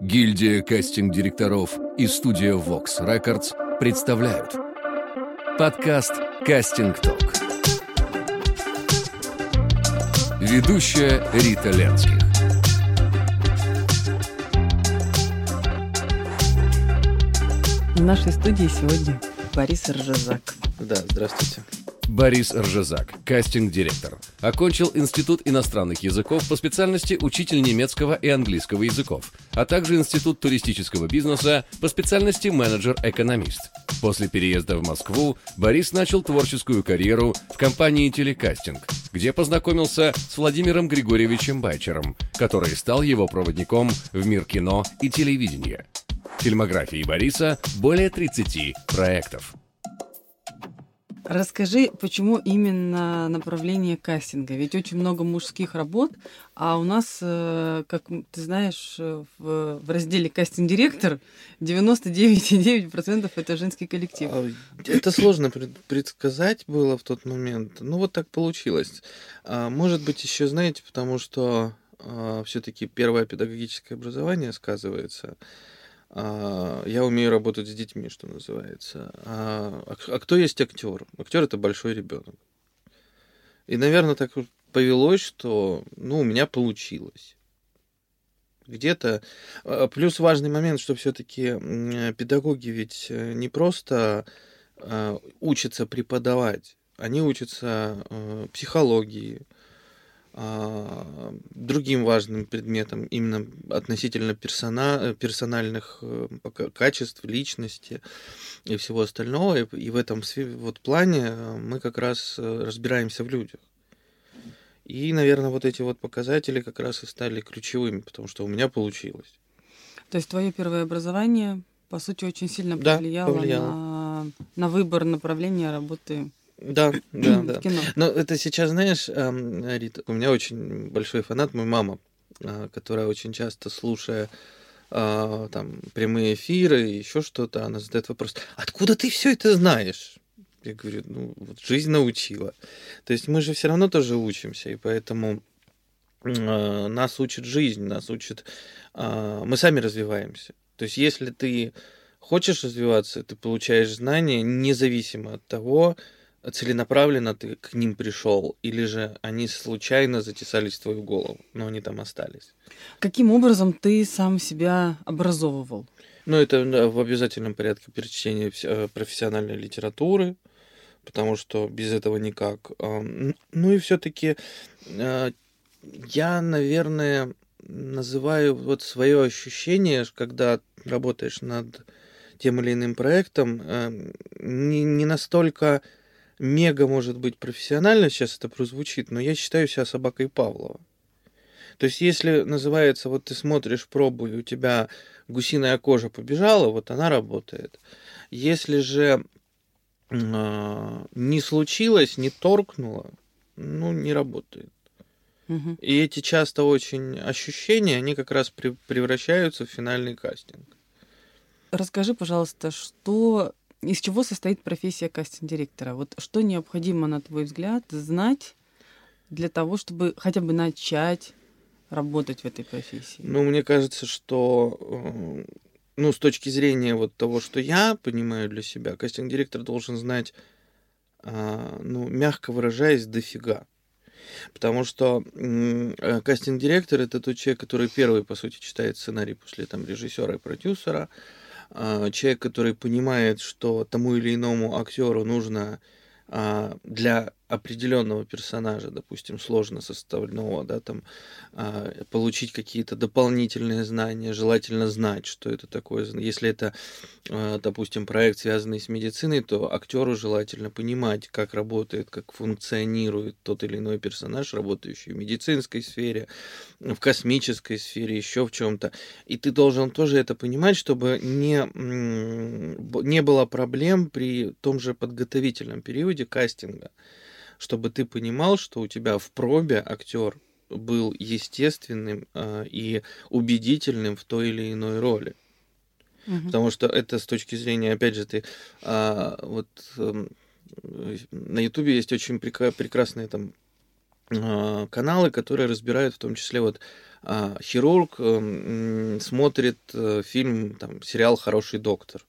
Гильдия кастинг-директоров и студия Vox Records представляют подкаст «Кастинг Ток». Ведущая Рита Ленских. В нашей студии сегодня Борис Ржезак. Да, здравствуйте. Борис Ржезак, кастинг-директор. Окончил Институт иностранных языков по специальности учитель немецкого и английского языков, а также Институт туристического бизнеса по специальности менеджер-экономист. После переезда в Москву Борис начал творческую карьеру в компании «Телекастинг», где познакомился с Владимиром Григорьевичем Байчером, который стал его проводником в мир кино и телевидения. Фильмографии Бориса более 30 проектов. Расскажи, почему именно направление кастинга? Ведь очень много мужских работ, а у нас, э, как ты знаешь, э, в, разделе кастинг-директор 99,9% это женский коллектив. А, это сложно предсказать было в тот момент. Ну вот так получилось. А, может быть, еще знаете, потому что а, все-таки первое педагогическое образование сказывается. А, я умею работать с детьми, что называется. А, а кто есть актер? Актер это большой ребенок. И, наверное, так повелось, что ну, у меня получилось. Где-то. А, плюс важный момент, что все-таки педагоги ведь э, не просто а, учатся преподавать, они учатся психологии, а, другим важным предметом именно относительно персона, персональных э, качеств, личности и всего остального. И в этом вот плане э, мы как раз э, разбираемся в людях. И, наверное, вот эти вот показатели как раз и стали ключевыми, потому что у меня получилось. То есть твое первое образование, по сути, очень сильно повлияло, да, повлияло. На, на выбор направления работы да, да, да. Кино. Но это сейчас, знаешь, Рита, у меня очень большой фанат, моя мама, а, которая очень часто, слушая а, там прямые эфиры, еще что-то, она задает вопрос, откуда ты все это знаешь? Я говорю, ну, вот жизнь научила. То есть мы же все равно тоже учимся, и поэтому э, нас учит жизнь, нас учит... Мы сами развиваемся. То есть если ты хочешь развиваться, ты получаешь знания независимо от того, целенаправленно ты к ним пришел, или же они случайно затесались в твою голову, но они там остались. Каким образом ты сам себя образовывал? Ну, это в обязательном порядке перечтение э, профессиональной литературы, потому что без этого никак. Ну и все-таки э, я, наверное, называю вот свое ощущение, когда работаешь над тем или иным проектом, э, не, не настолько мега, может быть, профессионально сейчас это прозвучит, но я считаю себя собакой Павлова. То есть, если называется, вот ты смотришь пробу, и у тебя гусиная кожа побежала, вот она работает. Если же э, не случилось, не торкнуло, ну, не работает. Угу. И эти часто очень ощущения, они как раз при, превращаются в финальный кастинг. Расскажи, пожалуйста, что из чего состоит профессия кастинг-директора? Вот что необходимо, на твой взгляд, знать для того, чтобы хотя бы начать работать в этой профессии? Ну, мне кажется, что э, ну, с точки зрения вот того, что я понимаю для себя, кастинг-директор должен знать, а, ну, мягко выражаясь, дофига. Потому что э, кастинг-директор это тот человек, который первый, по сути, читает сценарий после там режиссера и продюсера, человек, который понимает, что тому или иному актеру нужно а, для определенного персонажа, допустим, сложно составленного, да, там, а, получить какие-то дополнительные знания, желательно знать, что это такое. Если это, а, допустим, проект, связанный с медициной, то актеру желательно понимать, как работает, как функционирует тот или иной персонаж, работающий в медицинской сфере, в космической сфере, еще в чем-то. И ты должен тоже это понимать, чтобы не, не было проблем при том же подготовительном периоде кастинга чтобы ты понимал, что у тебя в пробе актер был естественным э, и убедительным в той или иной роли. Угу. Потому что это с точки зрения, опять же, ты э, вот э, на Ютубе есть очень прек- прекрасные там э, каналы, которые разбирают в том числе вот а, хирург э, смотрит э, фильм, там, сериал «Хороший доктор»,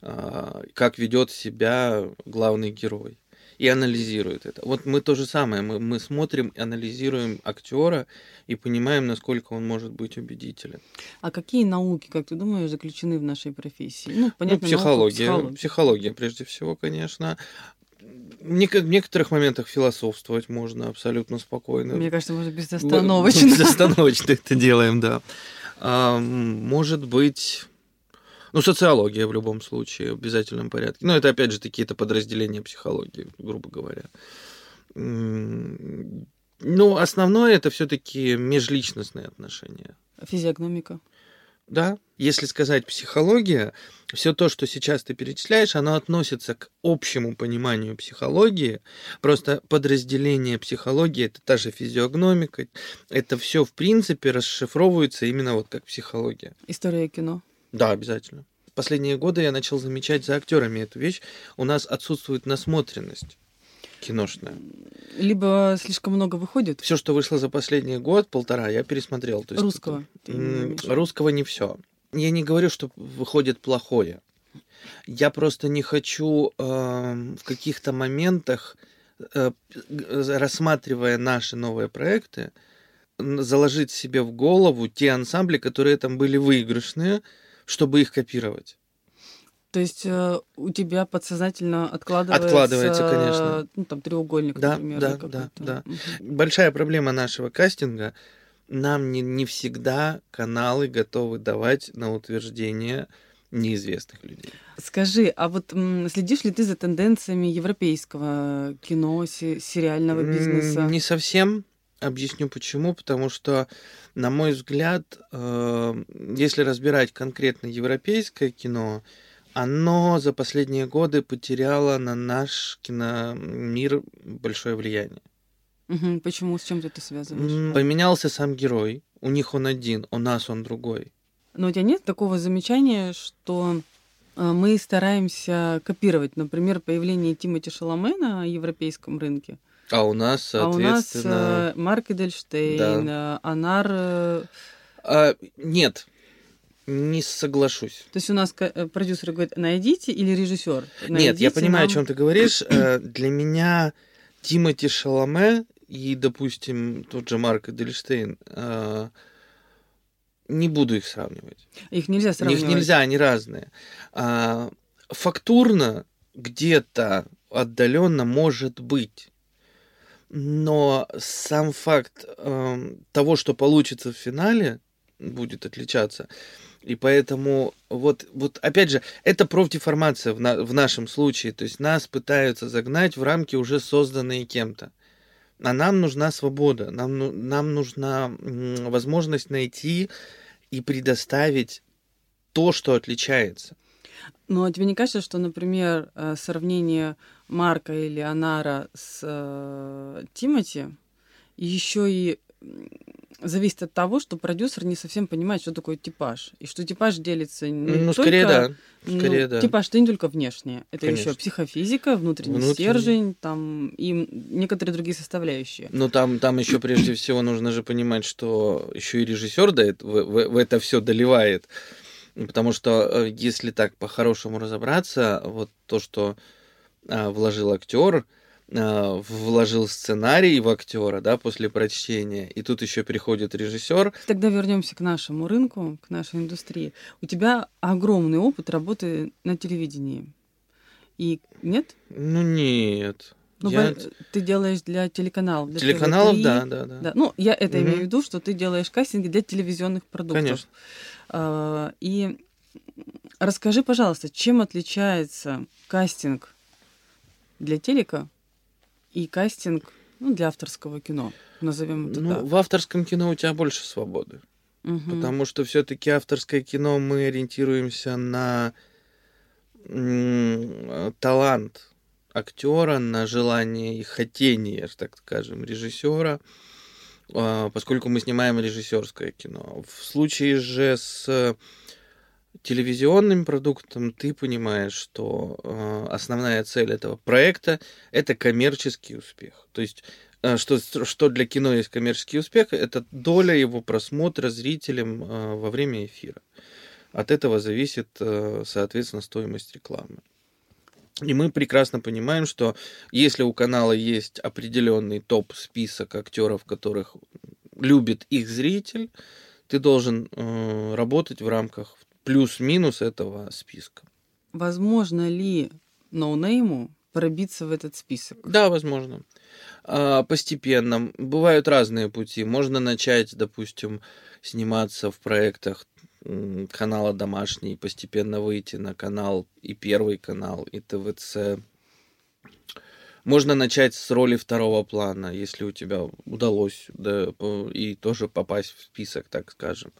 а, как ведет себя главный герой и анализирует это. Вот мы то же самое, мы, мы смотрим, анализируем актера и понимаем, насколько он может быть убедителен. А какие науки, как ты думаешь, заключены в нашей профессии? Ну, понятно, ну, психология, психология. психология, прежде всего, конечно. В некоторых моментах философствовать можно абсолютно спокойно. Мне кажется, можно безостановочно. Безостановочно это делаем, да. А, может быть, ну, социология в любом случае, в обязательном порядке. Ну, это, опять же, какие-то подразделения психологии, грубо говоря. Ну, основное это все-таки межличностные отношения. Физиогномика. Да, если сказать психология, все то, что сейчас ты перечисляешь, оно относится к общему пониманию психологии. Просто подразделение психологии это та же физиогномика. Это все в принципе расшифровывается именно вот как психология. История кино. Да, обязательно. Последние годы я начал замечать за актерами эту вещь. У нас отсутствует насмотренность киношная. Либо слишком много выходит. Все, что вышло за последний год, полтора, я пересмотрел. То есть русского. Русского не все. Я не говорю, что выходит плохое. Я просто не хочу э, в каких-то моментах, э, рассматривая наши новые проекты, заложить себе в голову те ансамбли, которые там были выигрышные, чтобы их копировать. То есть э, у тебя подсознательно откладывается, откладывается конечно. ну, там треугольник, да, например. Да, да, да. Угу. Большая проблема нашего кастинга нам не, не всегда каналы готовы давать на утверждение неизвестных людей. Скажи, а вот м, следишь ли ты за тенденциями европейского кино, сериального бизнеса? Не совсем. Объясню почему. Потому что, на мой взгляд, э, если разбирать конкретно европейское кино, оно за последние годы потеряло на наш киномир большое влияние. Угу. Почему? С чем ты это связываешь? Поменялся сам герой. У них он один, у нас он другой. Но у тебя нет такого замечания, что э, мы стараемся копировать, например, появление Тимоти Шаломе на европейском рынке – а у нас, соответственно... А у нас Марк Эдельштейн, да. Э, Анар... Э... А, нет, не соглашусь. То есть у нас э, продюсер говорит, найдите или режиссер? Нет, я понимаю, нам... о чем ты говоришь. Для меня Тимоти Шаломе и, допустим, тот же Марк Эдельштейн, не буду их сравнивать. Их нельзя сравнивать. Их нельзя, они разные. А, фактурно где-то отдаленно может быть но сам факт э, того, что получится в финале, будет отличаться. И поэтому вот, вот опять же, это профдеформация в, на, в нашем случае. То есть нас пытаются загнать в рамки уже созданные кем-то. А нам нужна свобода, нам, ну, нам нужна возможность найти и предоставить то, что отличается. Ну, а тебе не кажется, что, например, э, сравнение Марка или Анара с э, Тимати еще и зависит от того, что продюсер не совсем понимает, что такое типаж. И что типаж делится не ну, только... Скорее, да. Ну, скорее, ну, да. Типаж это не только внешнее. Это еще психофизика, внутренний, внутренний стержень, там и некоторые другие составляющие. Ну, там, там еще прежде всего нужно же понимать, что еще и режиссер в, в, в это все доливает. Потому что э, если так по-хорошему разобраться, вот то, что а, вложил актер, а, вложил сценарий в актера, да, после прочтения, и тут еще приходит режиссер. Тогда вернемся к нашему рынку, к нашей индустрии. У тебя огромный опыт работы на телевидении. И нет? Ну нет. Ну, я... ты делаешь для телеканалов. Для Телеканалов, ТВ3, да, да, да, да. Ну, я это угу. имею в виду, что ты делаешь кастинги для телевизионных продуктов. Конечно. А, и расскажи, пожалуйста, чем отличается кастинг для телека и кастинг ну, для авторского кино, назовем это ну, так. В авторском кино у тебя больше свободы. Угу. Потому что все-таки авторское кино мы ориентируемся на талант актера, на желание и хотение, так скажем, режиссера, поскольку мы снимаем режиссерское кино. В случае же с телевизионным продуктом ты понимаешь, что э, основная цель этого проекта это коммерческий успех. То есть э, что, что для кино есть коммерческий успех, это доля его просмотра зрителям э, во время эфира. От этого зависит, э, соответственно, стоимость рекламы. И мы прекрасно понимаем, что если у канала есть определенный топ-список актеров, которых любит их зритель, ты должен э, работать в рамках плюс-минус этого списка. Возможно ли ноунейму пробиться в этот список? Да, возможно. А, постепенно. Бывают разные пути. Можно начать, допустим, сниматься в проектах канала домашний, постепенно выйти на канал и первый канал, и ТВЦ. Можно начать с роли второго плана, если у тебя удалось, да, и тоже попасть в список, так скажем.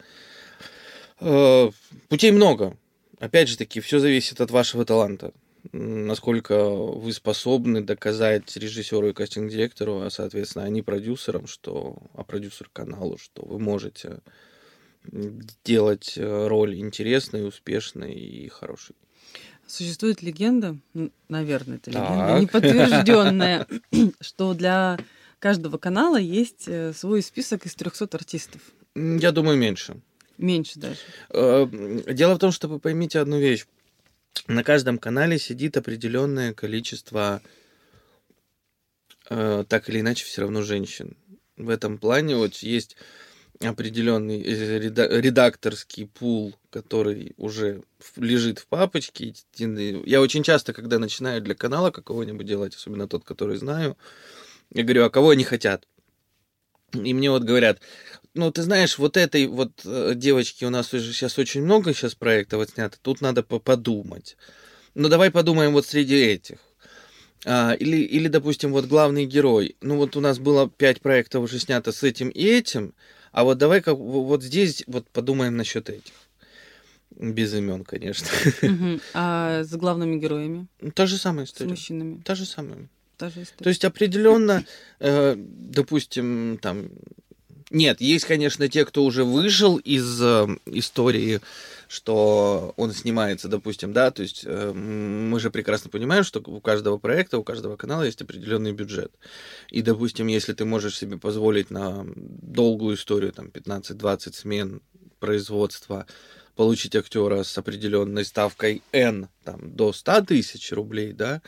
Э, путей много. Опять же таки, все зависит от вашего таланта. Насколько вы способны доказать режиссеру и кастинг-директору, а, соответственно, они продюсерам, что, а продюсер каналу, что вы можете делать э, роль интересной, успешной и хорошей. Существует легенда, наверное, это легенда, неподтвержденная, что для каждого канала есть э, свой список из 300 артистов. Я думаю, меньше. Меньше даже. Э, дело в том, что вы поймите одну вещь. На каждом канале сидит определенное количество, так или иначе, все равно женщин. В этом плане вот есть определенный э, редакторский пул, который уже лежит в папочке. Я очень часто, когда начинаю для канала какого-нибудь делать, особенно тот, который знаю, я говорю, а кого они хотят? И мне вот говорят, ну, ты знаешь, вот этой вот э, девочки у нас уже сейчас очень много сейчас проектов отснято, тут надо подумать. Ну, давай подумаем вот среди этих. А, или, или, допустим, вот главный герой. Ну, вот у нас было пять проектов уже снято с этим и этим, а вот давай-ка вот здесь вот подумаем насчет этих. Без имен, конечно. А с главными героями? Та же самая история. С мужчинами? Та же самая. Та же история. То есть определенно, э, допустим, там нет, есть, конечно, те, кто уже вышел из э, истории, что он снимается, допустим, да, то есть э, мы же прекрасно понимаем, что у каждого проекта, у каждого канала есть определенный бюджет. И, допустим, если ты можешь себе позволить на долгую историю, там, 15-20 смен производства, получить актера с определенной ставкой N, там, до 100 тысяч рублей, да,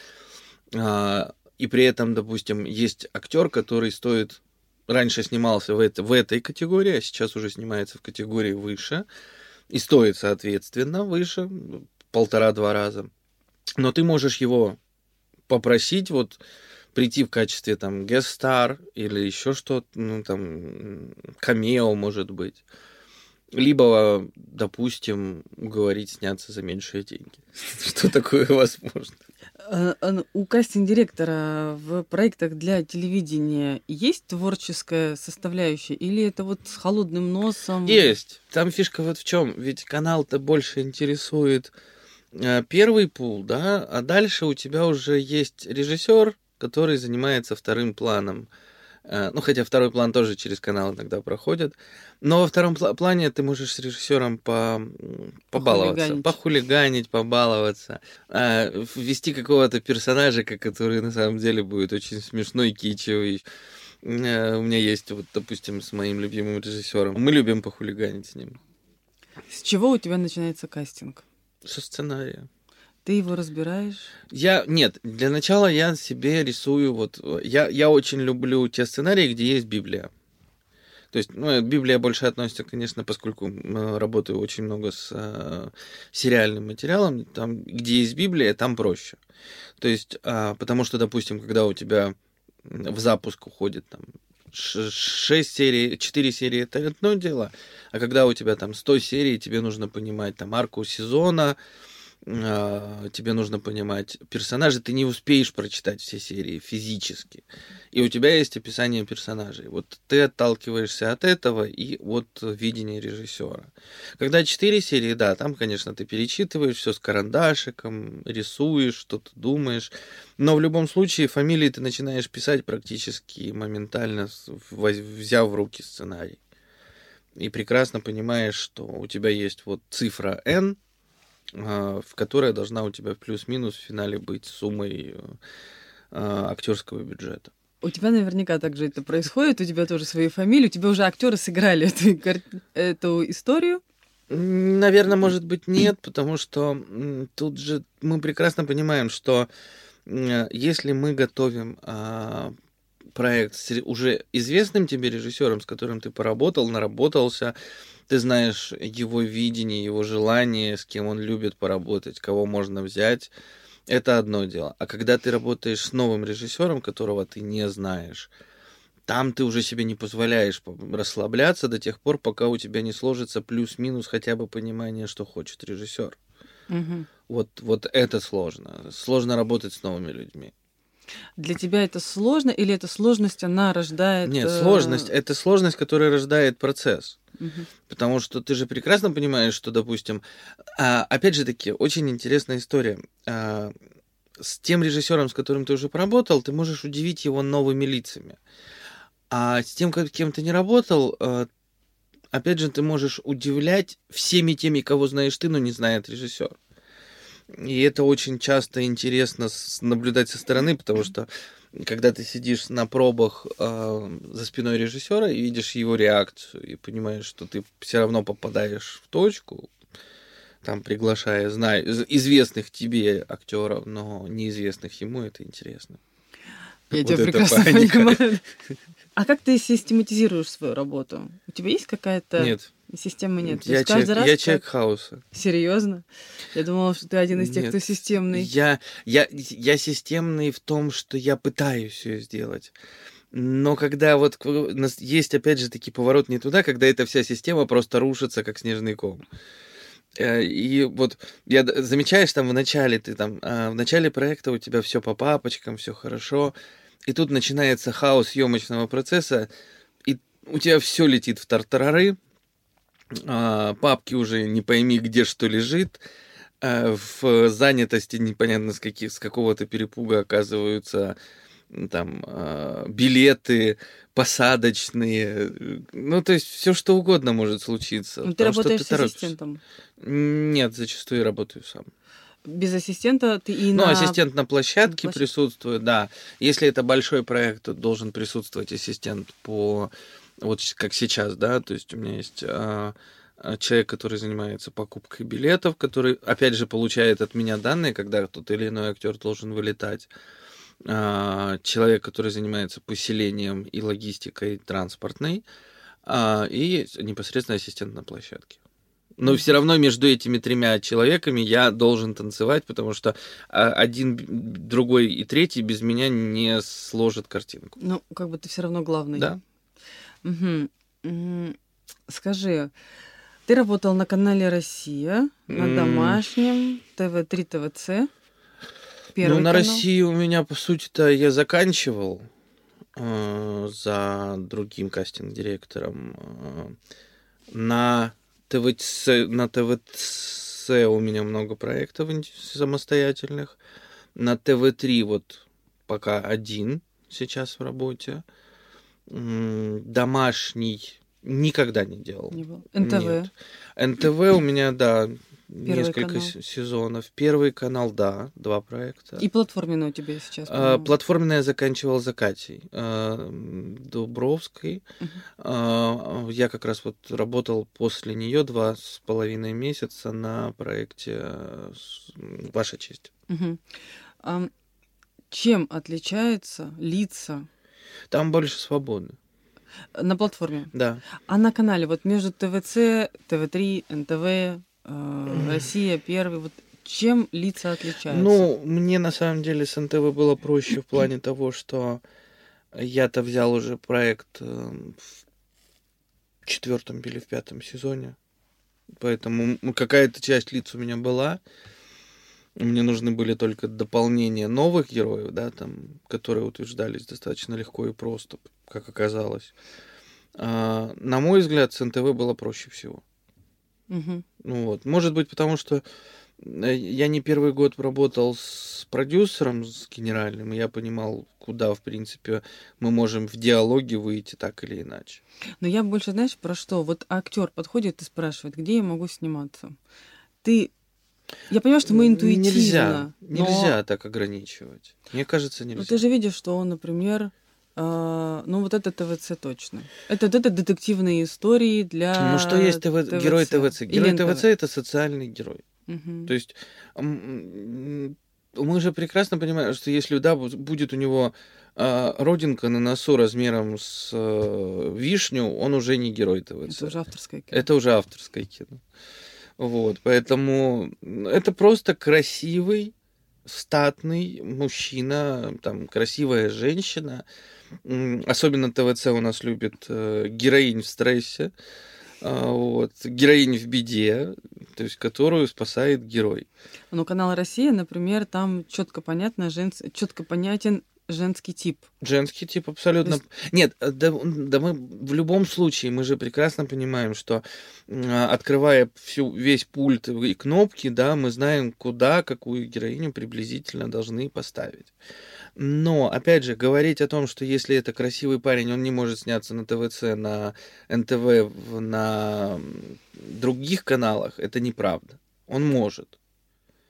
э, и при этом, допустим, есть актер, который стоит раньше снимался в, это, в этой категории, а сейчас уже снимается в категории выше. И стоит, соответственно, выше, полтора-два раза. Но ты можешь его попросить вот прийти в качестве там гест-стар или еще что-то, ну там камео может быть. Либо, допустим, уговорить сняться за меньшие деньги. Что такое возможно? Э, э, у кастинг-директора в проектах для телевидения есть творческая составляющая или это вот с холодным носом? Есть. Там фишка вот в чем. Ведь канал-то больше интересует э, первый пул, да, а дальше у тебя уже есть режиссер, который занимается вторым планом. Э, ну, хотя второй план тоже через канал иногда проходит. Но во втором плане ты можешь с режиссером по... побаловаться, похулиганить. похулиганить, побаловаться, э, ввести какого-то персонажа, который на самом деле будет очень смешной, кичевый. Э, у меня есть, вот, допустим, с моим любимым режиссером. Мы любим похулиганить с ним. С чего у тебя начинается кастинг? Со сценария. Ты его разбираешь? Я нет, для начала я себе рисую вот я я очень люблю те сценарии, где есть Библия. То есть, ну, Библия больше относится, конечно, поскольку работаю очень много с э, сериальным материалом, там, где есть Библия, там проще. То есть, э, потому что, допустим, когда у тебя в запуск уходит там 6 серий, 4 серии это одно дело, а когда у тебя там 100 серий, тебе нужно понимать там арку сезона, а, тебе нужно понимать персонажи, ты не успеешь прочитать все серии физически. И у тебя есть описание персонажей. Вот ты отталкиваешься от этого и от видения режиссера. Когда четыре серии, да, там, конечно, ты перечитываешь все с карандашиком, рисуешь, что-то думаешь. Но в любом случае фамилии ты начинаешь писать практически моментально, взяв в руки сценарий. И прекрасно понимаешь, что у тебя есть вот цифра N, а, в которая должна у тебя плюс-минус в финале быть суммой а, актерского бюджета. У тебя наверняка также это происходит, у тебя тоже свои фамилии, у тебя уже актеры сыграли эту, эту историю. Наверное, может быть, нет, потому что тут же мы прекрасно понимаем, что если мы готовим а, проект с уже известным тебе режиссером, с которым ты поработал, наработался, ты знаешь его видение, его желание, с кем он любит поработать, кого можно взять, это одно дело. А когда ты работаешь с новым режиссером, которого ты не знаешь, там ты уже себе не позволяешь по- расслабляться до тех пор, пока у тебя не сложится плюс-минус хотя бы понимание, что хочет режиссер. Мгм. Вот, вот это сложно. Сложно работать с новыми людьми. Для тебя это сложно или эта сложность, она рождает... Нет, э, сложность это сложность, которая рождает процесс. Мгм. Потому что ты же прекрасно понимаешь, что, допустим, а, опять же таки, очень интересная история. А, с тем режиссером, с которым ты уже поработал, ты можешь удивить его новыми лицами. А с тем, ка- кем ты не работал, а, опять же, ты можешь удивлять всеми теми, кого знаешь ты, но не знает режиссер. И это очень часто интересно наблюдать со стороны, потому что когда ты сидишь на пробах э, за спиной режиссера и видишь его реакцию, и понимаешь, что ты все равно попадаешь в точку, там приглашая зна... из- известных тебе актеров, но неизвестных ему, это интересно. Я Вот тебя прекрасно паника. понимаю. А как ты систематизируешь свою работу? У тебя есть какая-то Нет, система? Нет. Я, человек, раз я как- человек хаоса. Серьезно? Я думала, что ты один из тех, Нет. кто системный. Я, я, я системный в том, что я пытаюсь все сделать. Но когда вот к- у нас есть, опять же, таки поворот не туда, когда эта вся система просто рушится, как снежный ком. Э, И вот я замечаешь там в начале, ты там, а, в начале проекта у тебя все по папочкам, все хорошо, и тут начинается хаос съемочного процесса, и у тебя все летит в тартарары, а, папки уже не пойми, где что лежит, а, в занятости непонятно с, каких, с какого-то перепуга оказываются там а, билеты посадочные, э, ну то есть все что угодно может случиться. Ну, ты потому что работаешь с торопишься. ассистентом. Нет, зачастую работаю сам. Без ассистента ты и Ну, на... ассистент на площадке площадке. присутствует, да. Если это большой проект, то должен присутствовать ассистент по вот как сейчас, да, то есть у меня есть а, а, человек, который занимается покупкой билетов, который, опять же, получает от меня данные, когда тот или иной актер должен вылетать. А, человек, который занимается поселением и логистикой транспортной, и непосредственно ассистент на площадке. Но все равно между этими тремя человеками я должен танцевать, потому что а, один, другой и третий без меня не сложат картинку. Ну, как бы ты все равно главный. Да. М, Скажи, ты работал на канале Россия, на домашнем, ТВ3, ТВЦ. Первый ну, на канал. России у меня, по сути-то, я заканчивал э, за другим кастинг-директором. Э, на ТВЦ, на ТВЦ у меня много проектов самостоятельных. На ТВ-3 вот пока один сейчас в работе. Домашний никогда не делал. Не было. НТВ. Нет. НТВ у меня, да, несколько канал. сезонов. Первый канал, да, два проекта. И платформенный у тебя сейчас. А, по-моему. Платформенное я заканчивал за Катей а, м, Дубровской. Мгм. А, Я как раз вот работал после нее два с половиной месяца на проекте э, «Ваша честь». Мгм. Ам, Чем отличаются лица Там больше свободы, на платформе? да. А на канале, вот между ТВЦ, ТВ3, НТВ, э, Россия, Первый, вот чем лица отличаются? Ну, мне на самом деле с НТВ было проще в плане того, что я-то взял уже проект э, в четвертом или в пятом сезоне. Поэтому какая-то часть лиц у меня была. Мне нужны были только дополнения новых героев, да, там, которые утверждались достаточно легко и просто, как оказалось. А, на мой взгляд, с НТВ было проще всего. Ну вот, может быть, потому что э, я не первый год работал с продюсером, с генеральным, и я понимал, куда, в принципе, мы можем в диалоге выйти так или иначе. Но я больше, знаешь, про что? Вот актер подходит и спрашивает, где я могу сниматься? Ты... Я понимаю, что мы интуитивно. Нельзя, но- нельзя так ограничивать. Мне кажется, нельзя. ты же видишь, что он, например, А, ну, вот это ТВЦ точно. Это, это детективные истории для Ну что есть ТВ... ТВЦ. герой ТВЦ? Герой Лен ТВЦ это социальный герой. Мгм. То есть мы же прекрасно понимаем, что если да, бу- будет у него а, родинка на носу размером с э, вишню, он уже не герой ТВЦ. Это уже авторское кино. Это уже авторское кино. Вот, поэтому это просто красивый, статный мужчина, там, красивая женщина. Особенно ТВЦ у нас любит э, героинь в стрессе, а, вот, героинь в беде, то есть которую спасает герой. Но канал Россия, например, там четко понятно, женс... четко понятен женский тип. Женский тип абсолютно... То Нет, э, да, да мы в любом случае, мы же прекрасно понимаем, что а, открывая всю, весь пульт и кнопки, да, мы знаем, куда какую героиню приблизительно должны поставить. Но, опять же, говорить о том, что если это красивый парень, он не может сняться на ТВЦ, на НТВ, на других каналах, это неправда. Он может.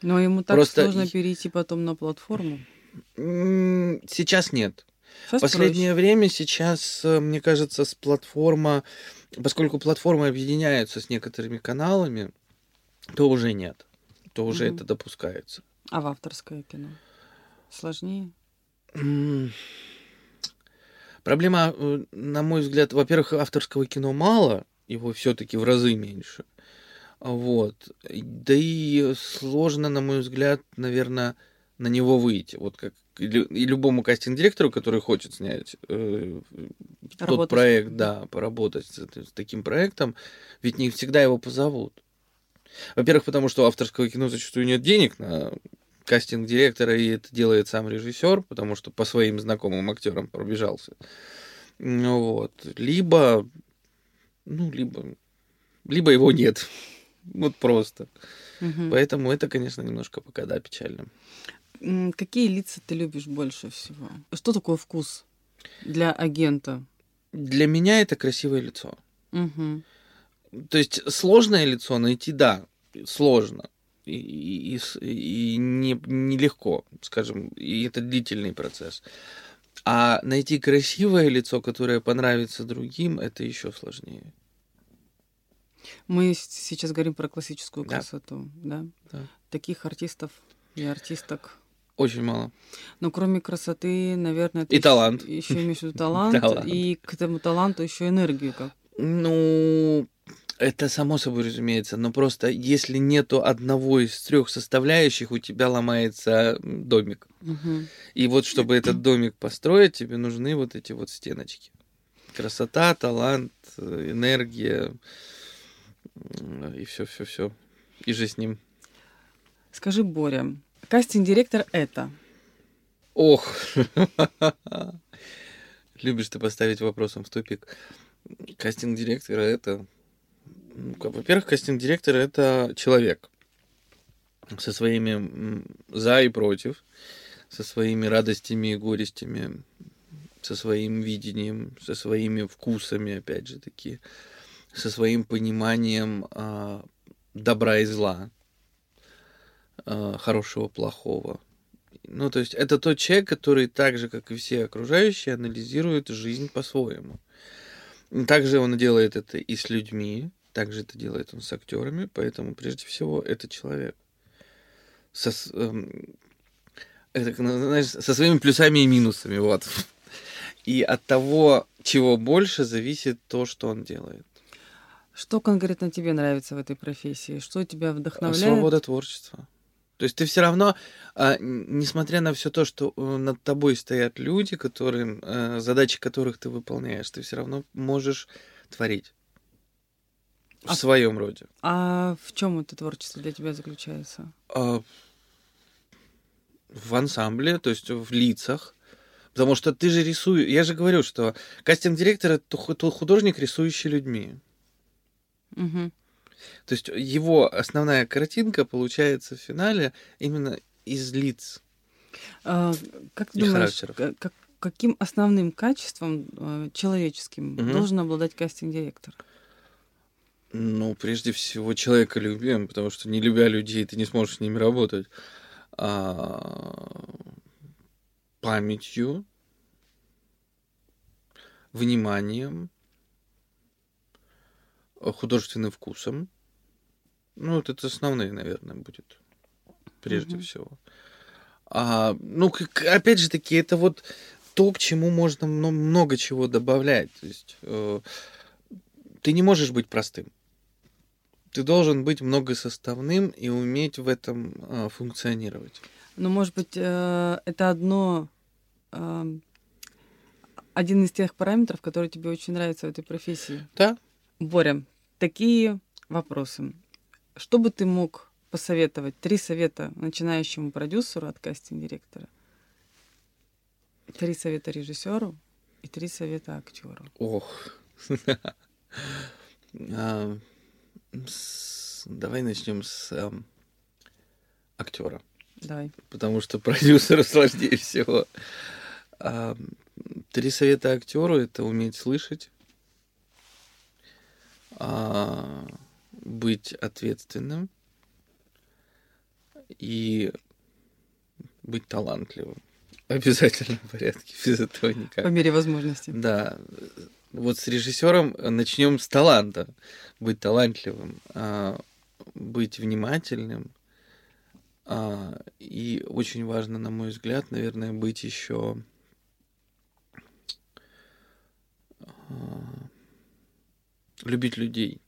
Но ему так Просто сложно перейти потом на платформу. Сейчас нет. Сейчас Последнее время сейчас, э, мне кажется, с платформа, поскольку платформы объединяются с некоторыми каналами, то уже нет. То уже Мгм. это допускается. проще. А в авторское кино? Сложнее? Проблема, э, на мой взгляд, во-первых, авторского кино мало, его все-таки в разы меньше. Вот. Да и сложно, на мой взгляд, наверное, на него выйти. Вот как и лю- и любому кастинг-директору, который хочет снять э, тот проект, да, поработать с, с таким проектом, ведь не всегда его позовут. Во-первых, потому что авторского кино зачастую нет денег на кастинг директора, и это делает сам режиссер, потому что по своим знакомым актерам пробежался. Ну Вот. Либо, ну, либо, либо его нет. Вот просто. Мгм. Поэтому это, конечно, немножко пока, да, печально. Какие лица ты любишь больше всего? Что такое вкус для агента? Для меня это красивое лицо. Мгм. То есть сложное лицо найти, да, сложно. И, и, и не, нелегко, скажем, и это длительный процесс. А найти красивое лицо, которое понравится другим, это еще сложнее. Мы сейчас говорим про классическую Да. красоту, да? Да. Таких артистов и артисток. Очень мало. Но кроме красоты, наверное, ты И талант. Еще имеешь в виду талант, Талант. и к этому таланту еще энергию как. Ну, это само собой разумеется, но просто если нету одного из трех составляющих, у тебя ломается домик. Мгм. И вот чтобы этот домик построить, тебе нужны вот эти вот стеночки. Красота, талант, э, энергия и все, все, все. И же с ним. Скажи, Боря, кастинг-директор это? Ох, любишь ты поставить вопросом в тупик. Кастинг-директора это... Во-первых, кастинг-директор это человек со своими за и против, со своими радостями и горестями, со своим видением, со своими вкусами, опять же таки, со своим пониманием а, добра и зла, а, хорошего, плохого. Ну, то есть это тот человек, который так же, как и все окружающие, анализирует жизнь по-своему. Также он делает это и с людьми, также это делает он с актерами, поэтому прежде всего это человек. Со, эм, это, ну, знаешь, со своими плюсами и минусами, вот. И от того, чего больше, зависит то, что он делает. Что конкретно тебе нравится в этой профессии? Что тебя вдохновляет? Свобода творчества. То есть ты все равно, а, несмотря на все то, что э, над тобой стоят люди, которым, э, задачи которых ты выполняешь, ты все равно можешь творить в А- своем роде. А в чем это творчество для тебя заключается? А, в ансамбле, то есть в лицах. Потому что ты же рисуешь... Я же говорю, что кастинг-директор — это художник, рисующий людьми. Мгм. То есть его основная картинка получается в финале именно из лиц. А, как ты думаешь, характеров. как- каким основным качеством э, человеческим Мгм. должен обладать кастинг-директор? Ну, прежде всего, человеколюбием, потому что не любя людей, ты не сможешь с ними работать. А, памятью, вниманием, художественным вкусом. Ну, вот это основные, наверное, будет прежде Мгм. всего. А, ну, как- опять же таки, это вот то, к чему можно мно- много чего добавлять. То есть э, ты не можешь быть простым. Ты должен быть многосоставным и уметь в этом э, функционировать. Ну, может быть, э, это одно, эм, один из тех параметров, который тебе очень нравится в этой профессии. Да? Боря, такие вопросы. Что бы ты мог посоветовать? Три совета начинающему продюсеру от кастинг-директора. Три совета режиссеру и три совета актеру. Ох. С- Давай начнем с актера. Давай. потому что продюсеру сложнее всего. А, Три совета актеру это уметь слышать, а, быть ответственным и быть талантливым. В обязательном порядке, без этого По никак. мере возможности. Да, вот с режиссером начнем с таланта. Быть талантливым, а, быть внимательным. а, И очень важно, на мой взгляд, наверное, быть еще любить людей.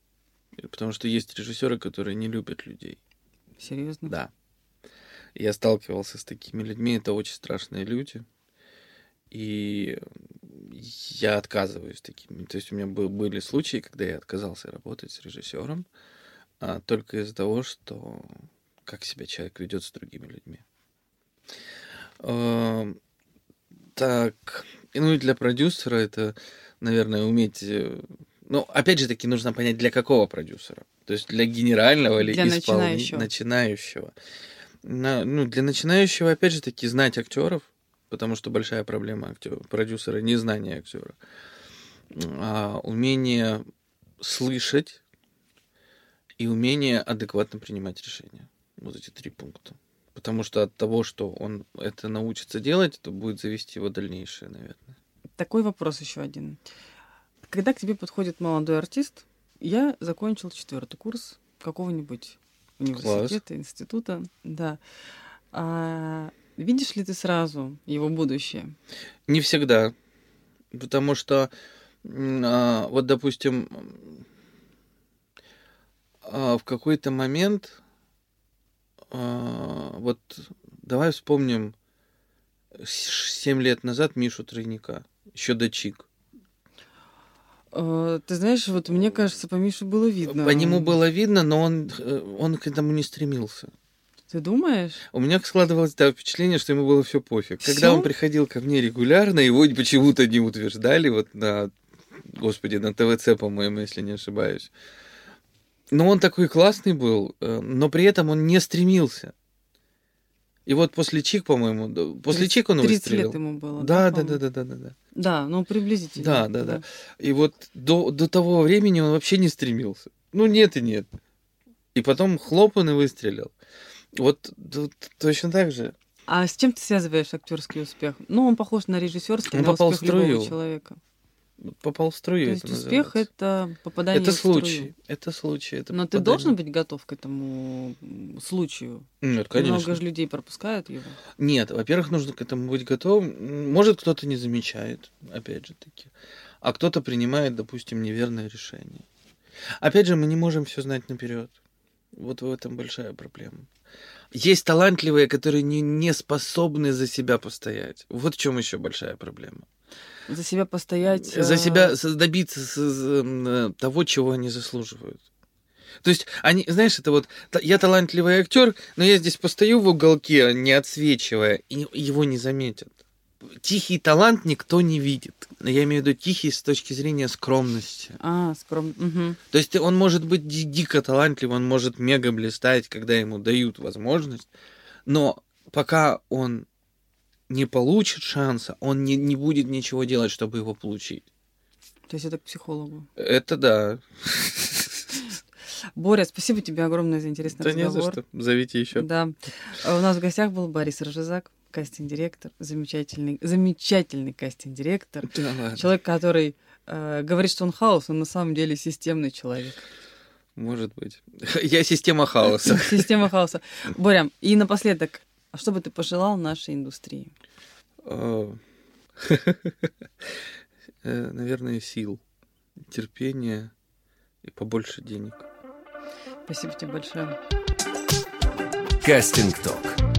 Потому что есть режиссеры, которые не любят людей. Серьезно? Да. Я сталкивался с такими людьми, это очень страшные люди. И я отказываюсь такими. То есть у меня бы- были случаи, когда я отказался работать с режиссером а, только из-за того, что как себя человек ведет с другими людьми. Эм, Так, ну и для продюсера это, наверное, уметь... э, Ну, опять же таки, нужно понять, для какого продюсера. То есть для генерального или Для исполни- начинающего. начинающего. На- ну, для начинающего, опять же таки, знать актеров, потому что большая проблема актера, продюсера незнание актера. А умение слышать и умение адекватно принимать решения. Вот эти три пункта. Потому что от того, что он это научится делать, это будет зависеть его дальнейшее, наверное. Такой вопрос еще один. Когда к тебе подходит молодой артист, я закончил четвертый курс какого-нибудь университета, института, да. А видишь ли ты сразу его будущее? Не всегда. Потому что, а, вот, допустим, а, в какой-то момент, а, вот, давай вспомним 7 лет назад Мишу Тройника, еще до Чик. Э, Ты знаешь, вот мне кажется, по Мише было видно. По нему было видно, но он, э, он к этому не стремился. Ты думаешь? У меня складывалось да, впечатление, что ему было все пофиг. Когда Всё? он приходил ко мне регулярно, его почему-то не утверждали, вот на, господи, на ТВЦ, по-моему, если не ошибаюсь. Но он такой классный был, э, но при этом он не стремился. И вот после Чик, по-моему, да, после Тридцать- Чик он 30 выстрелил. лет ему было. Да, да, да, да, да, да, да. Да, ну приблизительно. Да, да, да. И вот до, до того времени он вообще не стремился. Ну, нет и нет. И потом хлоп он и выстрелил. Вот точно так же. А с чем ты связываешь актерский успех? Ну, он похож на режиссерский, Он на попал успех в струю. любого человека. Попал в струю. То это есть успех называется. это попадание Это в струю. случай. Это случай. Это Но ты попадание. должен быть готов к этому случаю. Нет, конечно. Много же людей пропускают его. Нет, во-первых, нужно к этому быть готовым. Может, кто-то не замечает, опять же таки. А кто-то принимает, допустим, неверное решение. Опять же, мы не можем все знать наперед. Вот в этом большая проблема. Есть талантливые, которые не, не способны за себя постоять. Вот в чем еще большая проблема. За себя постоять. За э, себя с- добиться э, того, чего они заслуживают. То есть, они, знаешь, это вот, я талантливый актер, но я здесь постою в уголке, не отсвечивая, и его не заметят. Тихий талант никто не видит. Я имею в виду тихий с точки зрения скромности. А, скромно. Мгм. То есть он может быть ди- дико талантлив, он может мега блистать, когда ему дают возможность, но пока он не получит шанса, он не, не будет ничего делать, чтобы его получить. То есть это к психологу. Это да. Боря, спасибо тебе огромное за интересный Да не за разговор. что. Зовите еще. Да. А У нас в гостях был Борис Ржезак, кастинг-директор, замечательный, замечательный кастинг-директор. Да. Человек, который э, говорит, что он хаос, он на самом деле системный человек. Может быть. Я система хаоса. Система хаоса. Боря, и напоследок, а что бы ты пожелал нашей индустрии? А, э, Наверное, сил, терпения и побольше денег. Спасибо тебе большое. Кастинг Ток.